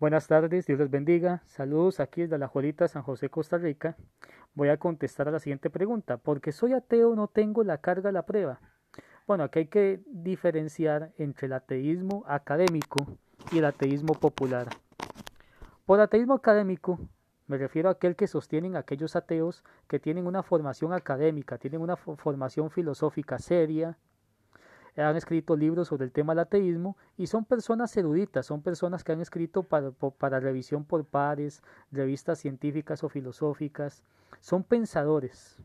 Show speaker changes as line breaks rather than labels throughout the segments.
Buenas tardes, Dios les bendiga. Saludos aquí desde la Juelita San José, Costa Rica. Voy a contestar a la siguiente pregunta. ¿Por qué soy ateo no tengo la carga de la prueba? Bueno, aquí hay que diferenciar entre el ateísmo académico y el ateísmo popular. Por ateísmo académico me refiero a aquel que sostienen aquellos ateos que tienen una formación académica, tienen una formación filosófica seria, han escrito libros sobre el tema del ateísmo y son personas eruditas, son personas que han escrito para, revisión por pares, revistas científicas o filosóficas, son pensadores.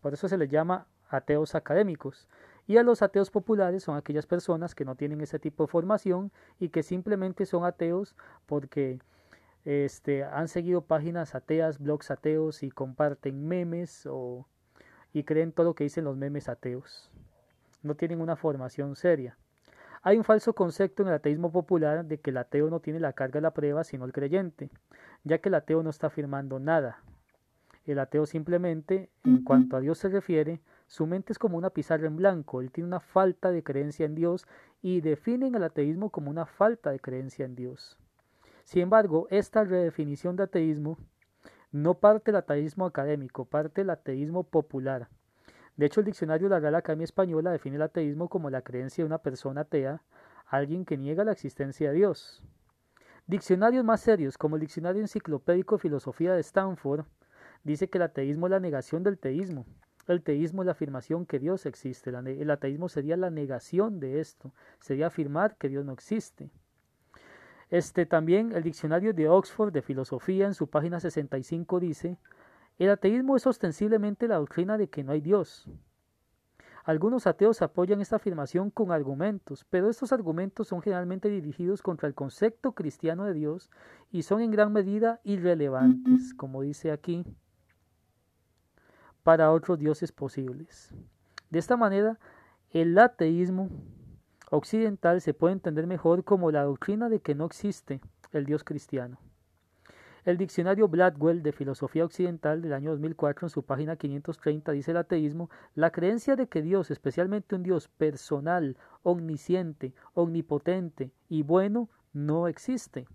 Por eso se les llama ateos académicos. Y a los ateos populares son aquellas personas que no tienen ese tipo de formación y que simplemente son ateos porque este, han seguido páginas ateas, blogs ateos y comparten memes o, y creen todo lo que dicen los memes ateos no tienen una formación seria. Hay un falso concepto en el ateísmo popular de que el ateo no tiene la carga de la prueba sino el creyente, ya que el ateo no está afirmando nada. El ateo simplemente, en cuanto a Dios se refiere, su mente es como una pizarra en blanco, él tiene una falta de creencia en Dios y definen el ateísmo como una falta de creencia en Dios. Sin embargo, esta redefinición de ateísmo no parte del ateísmo académico, parte del ateísmo popular. De hecho, el diccionario de la Real Academia Española define el ateísmo como la creencia de una persona atea, alguien que niega la existencia de Dios. Diccionarios más serios, como el Diccionario Enciclopédico de Filosofía de Stanford, dice que el ateísmo es la negación del teísmo. El teísmo es la afirmación que Dios existe. El ateísmo sería la negación de esto, sería afirmar que Dios no existe. Este también el diccionario de Oxford de filosofía en su página 65 dice el ateísmo es ostensiblemente la doctrina de que no hay Dios. Algunos ateos apoyan esta afirmación con argumentos, pero estos argumentos son generalmente dirigidos contra el concepto cristiano de Dios y son en gran medida irrelevantes, como dice aquí, para otros dioses posibles. De esta manera, el ateísmo occidental se puede entender mejor como la doctrina de que no existe el Dios cristiano. El diccionario Bladwell de Filosofía Occidental del año 2004 en su página 530 dice el ateísmo, la creencia de que Dios, especialmente un Dios personal, omnisciente, omnipotente y bueno, no existe.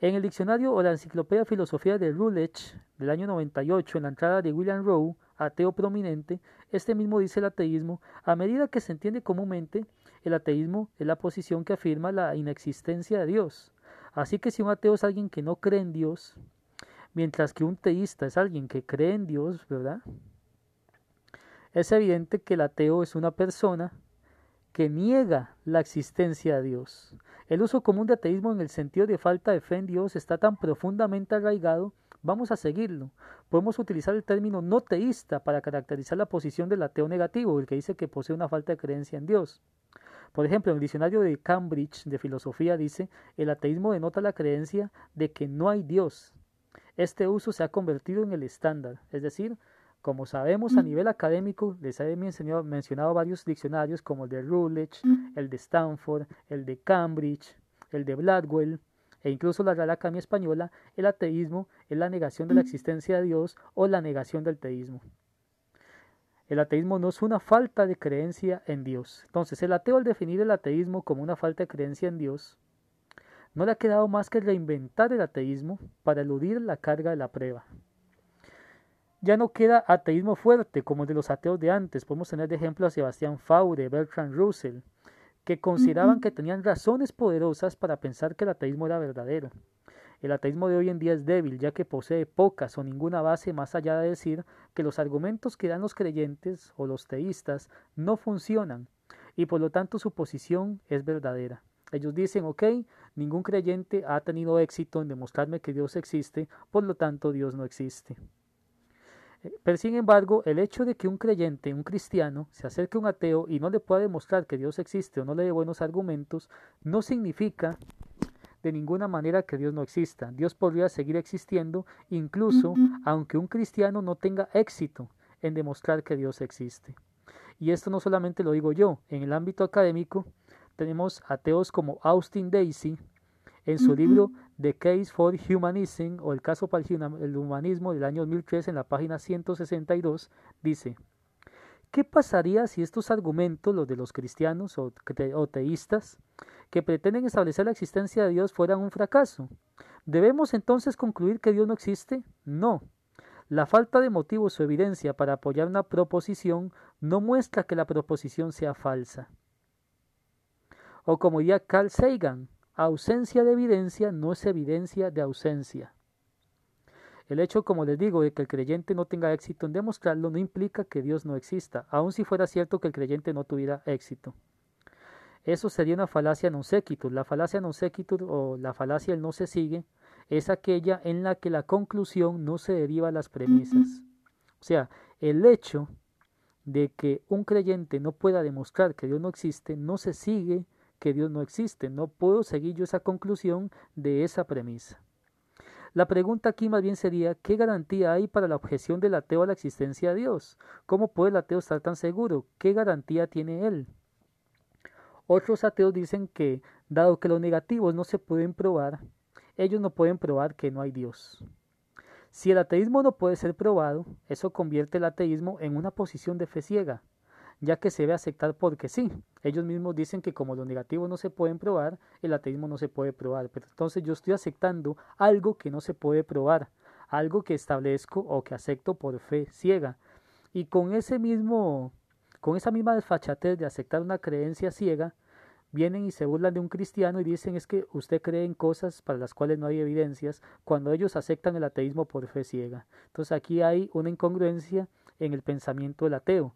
En el diccionario o la enciclopedia Filosofía de Routledge del año 98, en la entrada de William Rowe, ateo prominente, este mismo dice el ateísmo, a medida que se entiende comúnmente, el ateísmo es la posición que afirma la inexistencia de Dios. Así que si un ateo es alguien que no cree en Dios, mientras que un teísta es alguien que cree en Dios, ¿verdad? Es evidente que el ateo es una persona que niega la existencia de Dios. El uso común de ateísmo en el sentido de falta de fe en Dios está tan profundamente arraigado, vamos a seguirlo. Podemos utilizar el término no teísta para caracterizar la posición del ateo negativo, el que dice que posee una falta de creencia en Dios. Por ejemplo, en el diccionario de Cambridge de filosofía dice, el ateísmo denota la creencia de que no hay Dios. Este uso se ha convertido en el estándar, es decir, como sabemos a nivel académico, les he mencionado, mencionado varios diccionarios como el de Routledge, el de Stanford, el de Cambridge, el de Bladwell, e incluso la Real Academia Española, el ateísmo es la negación de la existencia de Dios o la negación del teísmo. El ateísmo no es una falta de creencia en Dios. Entonces, el ateo al definir el ateísmo como una falta de creencia en Dios, no le ha quedado más que reinventar el ateísmo para eludir la carga de la prueba. Ya no queda ateísmo fuerte como el de los ateos de antes. Podemos tener de ejemplo a Sebastián Faure, Bertrand Russell, que consideraban que tenían razones poderosas para pensar que el ateísmo era verdadero. El ateísmo de hoy en día es débil, ya que posee pocas o ninguna base más allá de decir que los argumentos que dan los creyentes o los teístas no funcionan y por lo tanto su posición es verdadera. Ellos dicen, ok, ningún creyente ha tenido éxito en demostrarme que Dios existe, por lo tanto Dios no existe. Eh, pero sin embargo, el hecho de que un creyente, un cristiano, se acerque a un ateo y no le pueda demostrar que Dios existe o no le dé buenos argumentos, no significa de ninguna manera que Dios no exista. Dios podría seguir existiendo incluso aunque un cristiano no tenga éxito en demostrar que Dios existe. Y esto no solamente lo digo yo, en el ámbito académico tenemos ateos como Austin Daisy en su libro The Case for Humanism o el caso para el humanismo del año 2003 en la página 162 dice ¿Qué pasaría si estos argumentos, los de los cristianos o, teístas, que pretenden establecer la existencia de Dios fueran un fracaso. ¿Debemos entonces concluir que Dios no existe? No. La falta de motivos o evidencia para apoyar una proposición no muestra que la proposición sea falsa. O como diría Carl Sagan, ausencia de evidencia no es evidencia de ausencia. El hecho, como les digo, de que el creyente no tenga éxito en demostrarlo no implica que Dios no exista, aun si fuera cierto que el creyente no tuviera éxito. Eso sería una falacia non sequitur. La falacia non sequitur o la falacia el no se sigue es aquella en la que la conclusión no se deriva a las premisas. O sea, el hecho de que un creyente no pueda demostrar que Dios no existe no se sigue que Dios no existe. No puedo seguir yo esa conclusión de esa premisa. La pregunta aquí más bien sería, ¿qué garantía hay para la objeción del ateo a la existencia de Dios? ¿Cómo puede el ateo estar tan seguro? ¿Qué garantía tiene él? Otros ateos dicen que, dado que los negativos no se pueden probar, ellos no pueden probar que no hay Dios. Si el ateísmo no puede ser probado, eso convierte el ateísmo en una posición de fe ciega, ya que se debe aceptar porque sí. Ellos mismos dicen que como los negativos no se pueden probar, el ateísmo no se puede probar. Pero entonces yo estoy aceptando algo que no se puede probar, algo que establezco o que acepto por fe ciega. Y con ese mismo, con esa misma desfachatez de aceptar una creencia ciega, vienen y se burlan de un cristiano y dicen es que usted cree en cosas para las cuales no hay evidencias cuando ellos aceptan el ateísmo por fe ciega. Entonces aquí hay una incongruencia en el pensamiento del ateo.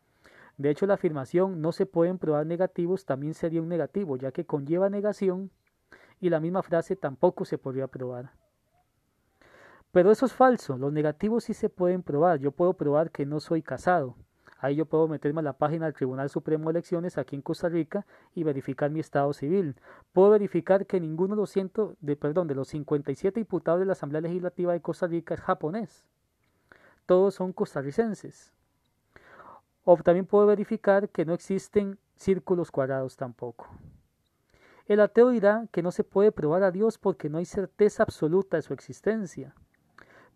De hecho, la afirmación no se pueden probar negativos también sería un negativo, ya que conlleva negación y la misma frase tampoco se podría probar. Pero eso es falso, los negativos sí se pueden probar. Yo puedo probar que no soy casado, Ahí yo puedo meterme a la página del Tribunal Supremo de Elecciones aquí en Costa Rica y verificar mi estado civil. Puedo verificar que ninguno de los, ciento, de, perdón, de los 57 diputados de la Asamblea Legislativa de Costa Rica es japonés. Todos son costarricenses. O también puedo verificar que no existen círculos cuadrados tampoco. El ateo dirá que no se puede probar a Dios porque no hay certeza absoluta de su existencia.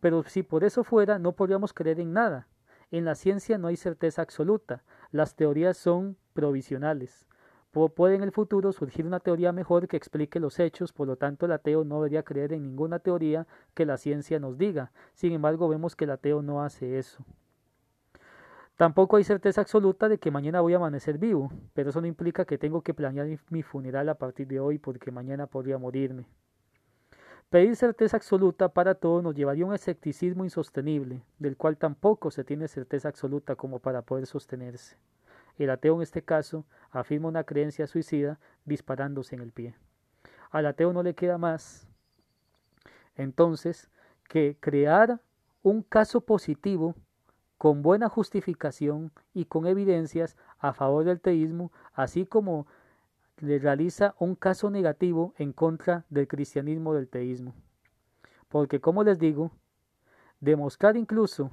Pero si por eso fuera, no podríamos creer en nada. En la ciencia no hay certeza absoluta, las teorías son provisionales. Puede en el futuro surgir una teoría mejor que explique los hechos, por lo tanto el ateo no debería creer en ninguna teoría que la ciencia nos diga. Sin embargo, vemos que el ateo no hace eso. Tampoco hay certeza absoluta de que mañana voy a amanecer vivo, pero eso no implica que tengo que planear mi funeral a partir de hoy porque mañana podría morirme. Pedir certeza absoluta para todo nos llevaría a un escepticismo insostenible, del cual tampoco se tiene certeza absoluta como para poder sostenerse. El ateo en este caso afirma una creencia suicida disparándose en el pie. Al ateo no le queda más entonces que crear un caso positivo con buena justificación y con evidencias a favor del teísmo, así como le realiza un caso negativo en contra del cristianismo del teísmo. Porque, como les digo, demostrar incluso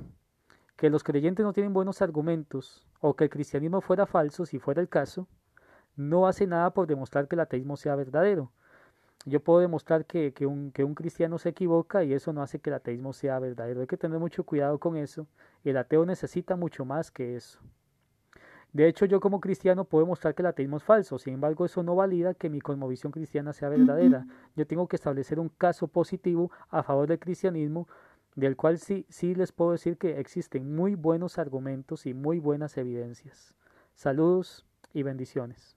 que los creyentes no tienen buenos argumentos o que el cristianismo fuera falso, si fuera el caso, no hace nada por demostrar que el ateísmo sea verdadero. Yo puedo demostrar que, que, un, que un cristiano se equivoca y eso no hace que el ateísmo sea verdadero. Hay que tener mucho cuidado con eso. El ateo necesita mucho más que eso. De hecho, yo como cristiano puedo mostrar que el ateísmo es falso, sin embargo, eso no valida que mi cosmovisión cristiana sea verdadera. Yo tengo que establecer un caso positivo a favor del cristianismo, del cual sí, sí les puedo decir que existen muy buenos argumentos y muy buenas evidencias. Saludos y bendiciones.